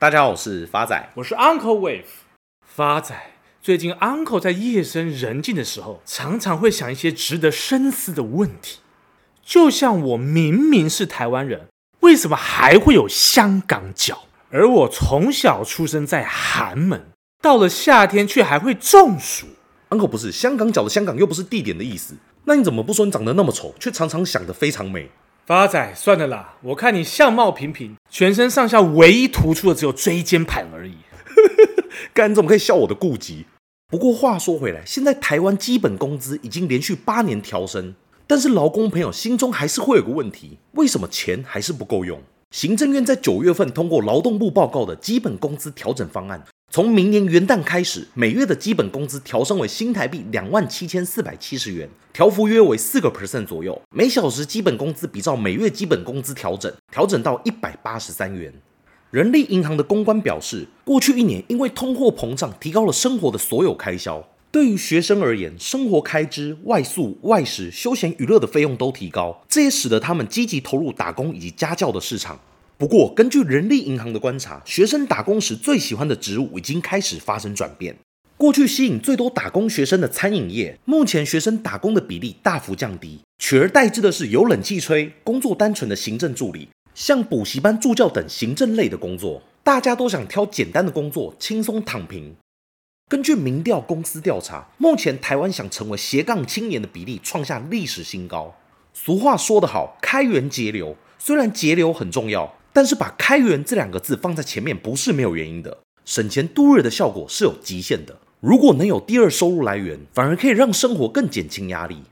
大家好，我是发仔，我是 Uncle Wave。发仔，最近 Uncle 在夜深人静的时候，常常会想一些值得深思的问题。就像我明明是台湾人，为什么还会有香港脚？而我从小出生在寒门，到了夏天却还会中暑。Uncle 不是香港脚的香港，又不是地点的意思。那你怎么不说你长得那么丑，却常常想得非常美？发仔，算了啦，我看你相貌平平，全身上下唯一突出的只有椎间盘而已。干，怎么可以笑我的顾忌？不过话说回来，现在台湾基本工资已经连续八年调升，但是劳工朋友心中还是会有个问题：为什么钱还是不够用？行政院在九月份通过劳动部报告的基本工资调整方案。从明年元旦开始，每月的基本工资调升为新台币两万七千四百七十元，调幅约为四个 percent 左右。每小时基本工资比照每月基本工资调整，调整到一百八十三元。人力银行的公关表示，过去一年因为通货膨胀，提高了生活的所有开销。对于学生而言，生活开支、外宿、外食、休闲娱乐的费用都提高，这也使得他们积极投入打工以及家教的市场。不过，根据人力银行的观察，学生打工时最喜欢的职务已经开始发生转变。过去吸引最多打工学生的餐饮业，目前学生打工的比例大幅降低，取而代之的是有冷气吹、工作单纯的行政助理，像补习班助教等行政类的工作。大家都想挑简单的工作，轻松躺平。根据民调公司调查，目前台湾想成为斜杠青年的比例创下历史新高。俗话说得好，开源节流，虽然节流很重要。但是把“开源”这两个字放在前面，不是没有原因的。省钱度日的效果是有极限的。如果能有第二收入来源，反而可以让生活更减轻压力。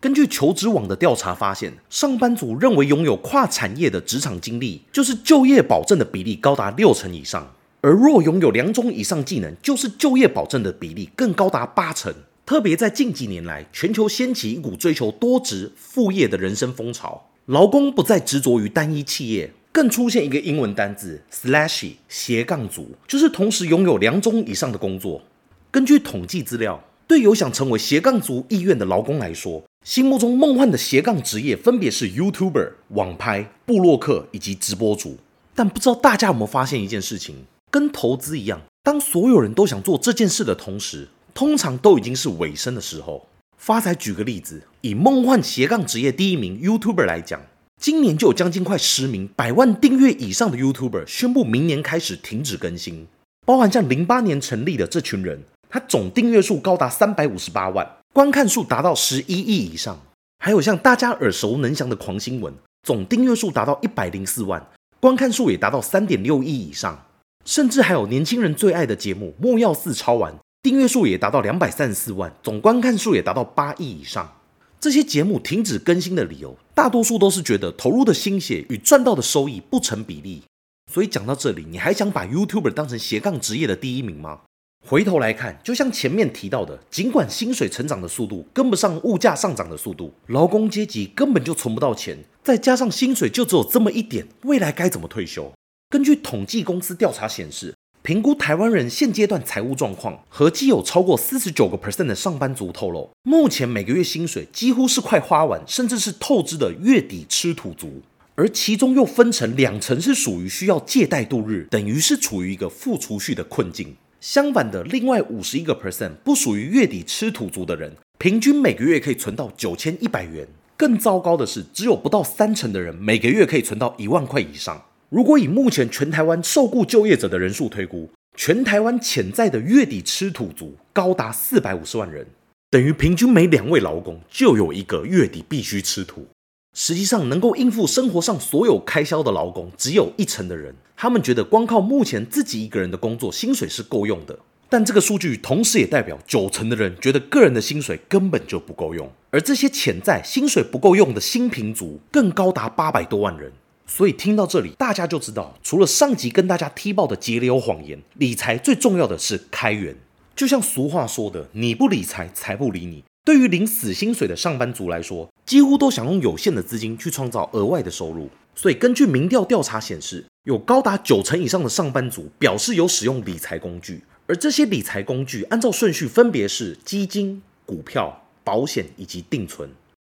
根据求职网的调查发现，上班族认为拥有跨产业的职场经历就是就业保证的比例高达六成以上，而若拥有两种以上技能，就是就业保证的比例更高达八成。特别在近几年来，全球掀起一股追求多职副业的人生风潮，劳工不再执着于单一企业。更出现一个英文单字 slashy 斜杠族，就是同时拥有两种以上的工作。根据统计资料，对有想成为斜杠族意愿的劳工来说，心目中梦幻的斜杠职业分别是 YouTuber、网拍、部落客以及直播主。但不知道大家有没有发现一件事情，跟投资一样，当所有人都想做这件事的同时，通常都已经是尾声的时候。发财举个例子，以梦幻斜杠职业第一名 YouTuber 来讲。今年就有将近快十名百万订阅以上的 YouTuber 宣布明年开始停止更新，包含像零八年成立的这群人，他总订阅数高达三百五十八万，观看数达到十一亿以上；还有像大家耳熟能详的狂新闻，总订阅数达到一百零四万，观看数也达到三点六亿以上；甚至还有年轻人最爱的节目《莫要四超完》，订阅数也达到两百三十四万，总观看数也达到八亿以上。这些节目停止更新的理由，大多数都是觉得投入的心血与赚到的收益不成比例。所以讲到这里，你还想把 YouTuber 当成斜杠职业的第一名吗？回头来看，就像前面提到的，尽管薪水成长的速度跟不上物价上涨的速度，劳工阶级根本就存不到钱，再加上薪水就只有这么一点，未来该怎么退休？根据统计公司调查显示，评估台湾人现阶段财务状况，合计有超过四十九个 percent 的上班族透露，目前每个月薪水几乎是快花完，甚至是透支的月底吃土族，而其中又分成两成是属于需要借贷度日，等于是处于一个负储蓄的困境。相反的，另外五十一个 percent 不属于月底吃土族的人，平均每个月可以存到九千一百元。更糟糕的是，只有不到三成的人每个月可以存到一万块以上。如果以目前全台湾受雇就业者的人数推估，全台湾潜在的月底吃土族高达四百五十万人，等于平均每两位劳工就有一个月底必须吃土。实际上，能够应付生活上所有开销的劳工只有一成的人，他们觉得光靠目前自己一个人的工作薪水是够用的。但这个数据同时也代表九成的人觉得个人的薪水根本就不够用，而这些潜在薪水不够用的新贫族更高达八百多万人。所以听到这里，大家就知道，除了上集跟大家踢爆的节流谎言，理财最重要的是开源。就像俗话说的，你不理财，财不理你。对于领死薪水的上班族来说，几乎都想用有限的资金去创造额外的收入。所以根据民调调查显示，有高达九成以上的上班族表示有使用理财工具，而这些理财工具按照顺序分别是基金、股票、保险以及定存。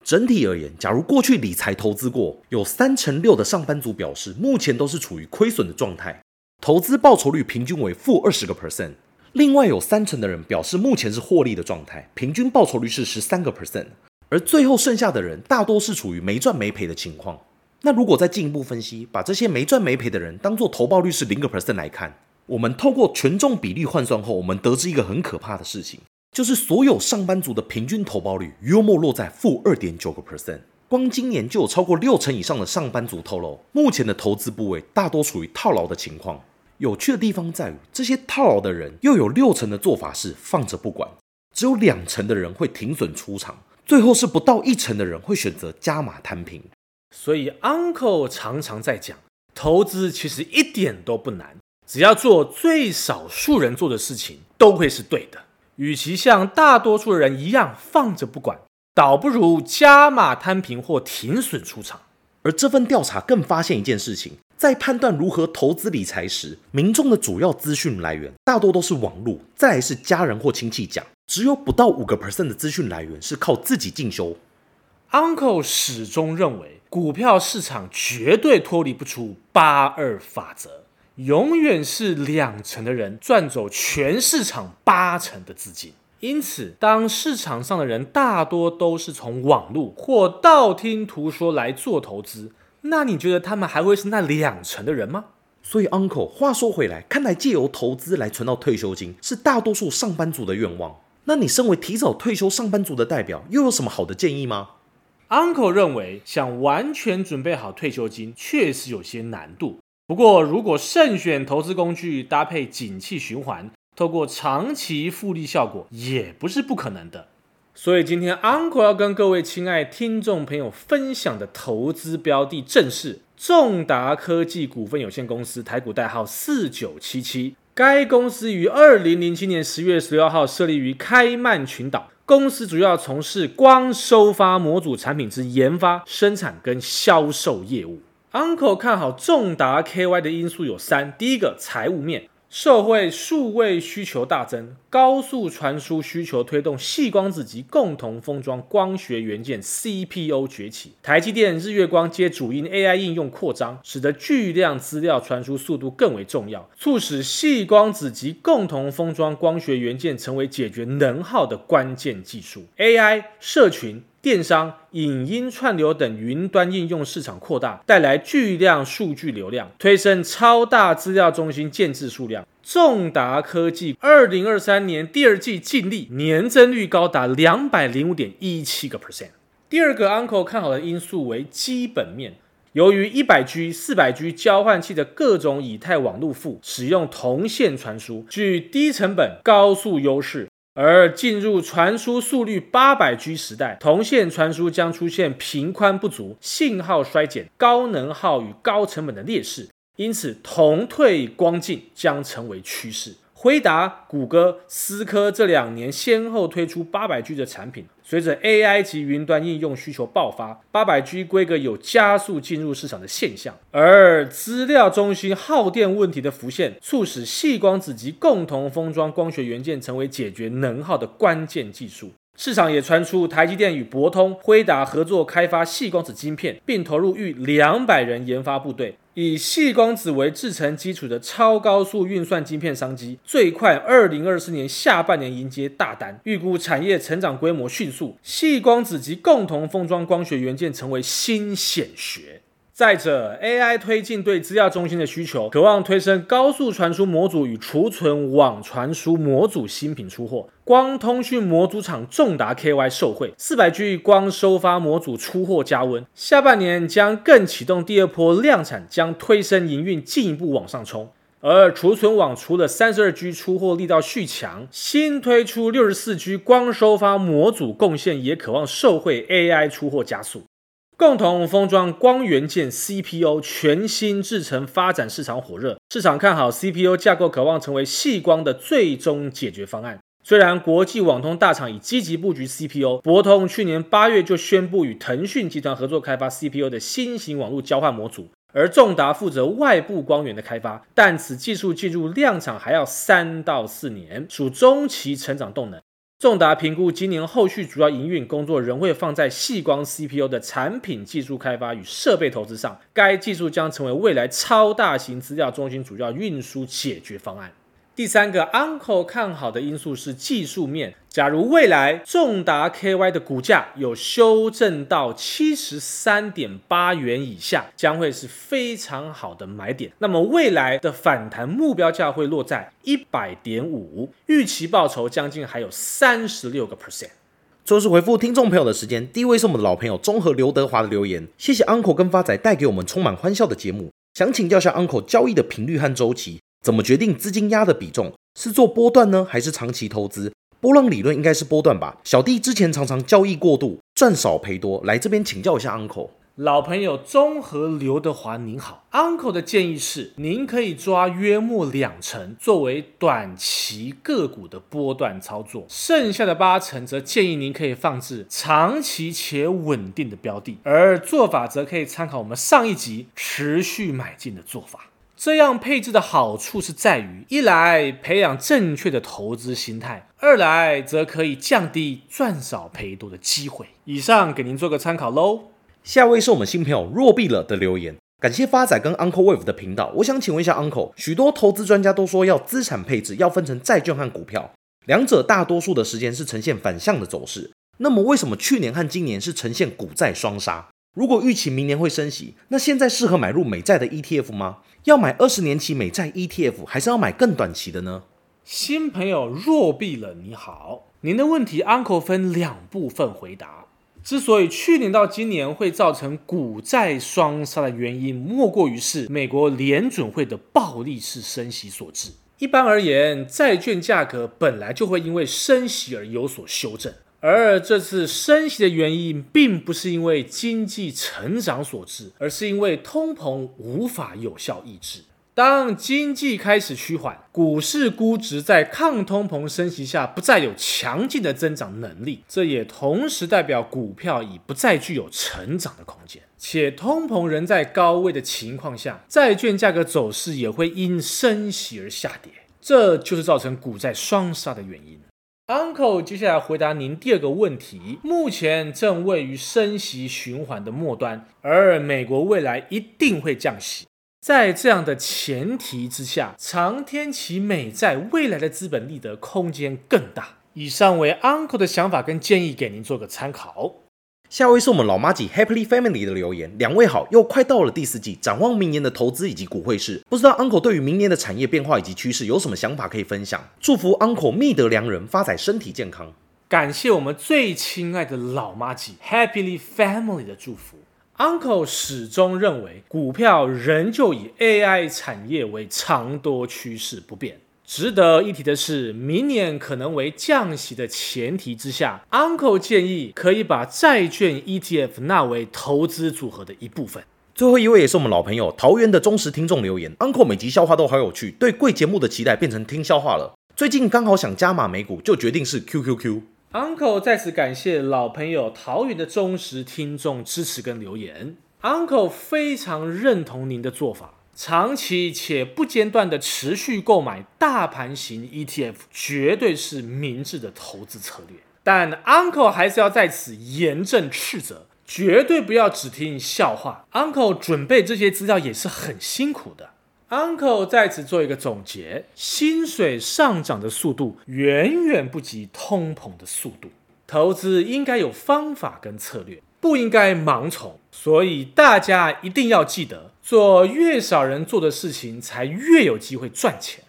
整体而言，假如过去理财投资过，有三成六的上班族表示目前都是处于亏损的状态。投资报酬率平均为负二十个 percent。另外有三成的人表示目前是获利的状态，平均报酬率是十三个 percent。而最后剩下的人大多是处于没赚没赔的情况。那如果再进一步分析，把这些没赚没赔的人当做投报率是零个 percent 来看，我们透过权重比例换算后，我们得知一个很可怕的事情，就是所有上班族的平均投保率约莫落在负二点九个 percent。光今年就有超过六成以上的上班族透露，目前的投资部位大多处于套牢的情况。有趣的地方在于，这些套牢的人又有六成的做法是放着不管，只有两成的人会停损出场。最后是不到一成的人会选择加码摊平，所以 Uncle 常常在讲，投资其实一点都不难，只要做最少数人做的事情，都会是对的。与其像大多数人一样放着不管，倒不如加码摊平或停损出场。而这份调查更发现一件事情，在判断如何投资理财时，民众的主要资讯来源大多都是网络，再来是家人或亲戚讲。只有不到五个 percent 的资讯来源是靠自己进修。Uncle 始终认为，股票市场绝对脱离不出八二法则，永远是两成的人赚走全市场八成的资金。因此，当市场上的人大多都是从网络或道听途说来做投资，那你觉得他们还会是那两成的人吗？所以，Uncle，话说回来，看来借由投资来存到退休金是大多数上班族的愿望。那你身为提早退休上班族的代表，又有什么好的建议吗？Uncle 认为，想完全准备好退休金确实有些难度。不过，如果慎选投资工具，搭配景气循环，透过长期复利效果，也不是不可能的。所以，今天 Uncle 要跟各位亲爱听众朋友分享的投资标的，正是众达科技股份有限公司，台股代号四九七七。该公司于二零零七年十月十六号设立于开曼群岛。公司主要从事光收发模组产品之研发、生产跟销售业务。Uncle 看好众达 KY 的因素有三：第一个，财务面。社会数位需求大增，高速传输需求推动细光子及共同封装光学元件 CPO 崛起。台积电、日月光皆主因 AI 应用扩张，使得巨量资料传输速度更为重要，促使细光子及共同封装光学元件成为解决能耗的关键技术。AI 社群。电商、影音串流等云端应用市场扩大，带来巨量数据流量，推升超大资料中心建置数量。众达科技二零二三年第二季净利年增率高达两百零五点一七个 percent。第二个 Uncle 看好的因素为基本面，由于一百 G、四百 G 交换器的各种以太网路埠使用铜线传输，具低成本、高速优势。而进入传输速率八百 G 时代，铜线传输将出现频宽不足、信号衰减、高能耗与高成本的劣势，因此铜退光进将成为趋势。辉达、谷歌、思科这两年先后推出八百 G 的产品，随着 AI 及云端应用需求爆发，800G 规格有加速进入市场的现象。而资料中心耗电问题的浮现，促使细光子及共同封装光学元件成为解决能耗的关键技术。市场也传出台积电与博通、辉达合作开发细光子晶片，并投入逾两百人研发部队。以细光子为制成基础的超高速运算晶片商机，最快二零二四年下半年迎接大单，预估产业成长规模迅速，细光子及共同封装光学元件成为新显学。再者，AI 推进对资料中心的需求，渴望推升高速传输模组与储存网传输模组新品出货。光通讯模组厂重达 KY 受惠，四百 G 光收发模组出货加温，下半年将更启动第二波量产，将推升营运进一步往上冲。而储存网除了三十二 G 出货力道续强，新推出六十四 G 光收发模组贡献也渴望受惠 AI 出货加速。共同封装光元件 CPO 全新制程发展市场火热，市场看好 CPO 架构，渴望成为细光的最终解决方案。虽然国际网通大厂已积极布局 CPO，博通去年八月就宣布与腾讯集团合作开发 CPO 的新型网络交换模组，而众达负责外部光源的开发，但此技术进入量产还要三到四年，属中期成长动能。仲达评估今年后续主要营运工作仍会放在细光 CPU 的产品技术开发与设备投资上，该技术将成为未来超大型资料中心主要运输解决方案。第三个 Uncle 看好的因素是技术面。假如未来仲达 KY 的股价有修正到七十三点八元以下，将会是非常好的买点。那么未来的反弹目标价会落在一百点五，预期报酬将近还有三十六个 percent。最后是回复听众朋友的时间，第一位是我们的老朋友中和刘德华的留言，谢谢 Uncle 跟发仔带给我们充满欢笑的节目。想请教下 Uncle 交易的频率和周期，怎么决定资金压的比重？是做波段呢，还是长期投资？波浪理论应该是波段吧。小弟之前常常交易过度，赚少赔多，来这边请教一下 Uncle。老朋友中和刘德华您好，Uncle 的建议是，您可以抓约莫两成作为短期个股的波段操作，剩下的八成则建议您可以放置长期且稳定的标的，而做法则可以参考我们上一集持续买进的做法。这样配置的好处是在于，一来培养正确的投资心态，二来则可以降低赚少赔多的机会。以上给您做个参考喽。下位是我们新朋友若必了的留言，感谢发仔跟 Uncle Wave 的频道。我想请问一下 Uncle，许多投资专家都说要资产配置要分成债券和股票，两者大多数的时间是呈现反向的走势。那么为什么去年和今年是呈现股债双杀？如果预期明年会升息，那现在适合买入美债的 ETF 吗？要买二十年期美债 ETF，还是要买更短期的呢？新朋友若必了，你好，您的问题 Uncle 分两部分回答。之所以去年到今年会造成股债双杀的原因，莫过于是美国联准会的暴力式升息所致。一般而言，债券价格本来就会因为升息而有所修正。而这次升息的原因，并不是因为经济成长所致，而是因为通膨无法有效抑制。当经济开始趋缓，股市估值在抗通膨升息下不再有强劲的增长能力，这也同时代表股票已不再具有成长的空间。且通膨仍在高位的情况下，债券价格走势也会因升息而下跌，这就是造成股债双杀的原因。Uncle，接下来回答您第二个问题。目前正位于升息循环的末端，而美国未来一定会降息。在这样的前提之下，长天期美债未来的资本利得空间更大。以上为 Uncle 的想法跟建议，给您做个参考。下位是我们老妈子 Happily Family 的留言，两位好，又快到了第四季，展望明年的投资以及股汇市，不知道 Uncle 对于明年的产业变化以及趋势有什么想法可以分享？祝福 Uncle 觅得良人，发财身体健康。感谢我们最亲爱的老妈子 Happily Family 的祝福。Uncle 始终认为，股票仍旧以 AI 产业为长多趋势不变。值得一提的是，明年可能为降息的前提之下，Uncle 建议可以把债券 ETF 纳为投资组合的一部分。最后一位也是我们老朋友桃园的忠实听众留言，Uncle 每集笑话都好有趣，对贵节目的期待变成听笑话了。最近刚好想加码美股，就决定是 QQQ。Uncle 再次感谢老朋友桃园的忠实听众支持跟留言，Uncle 非常认同您的做法。长期且不间断的持续购买大盘型 ETF，绝对是明智的投资策略。但 Uncle 还是要在此严正斥责，绝对不要只听笑话。Uncle 准备这些资料也是很辛苦的。Uncle 在此做一个总结：薪水上涨的速度远远不及通膨的速度，投资应该有方法跟策略。不应该盲从，所以大家一定要记得，做越少人做的事情，才越有机会赚钱。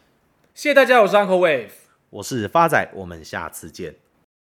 谢谢大家，我是 Uncle Wave，我是发仔，我们下次见。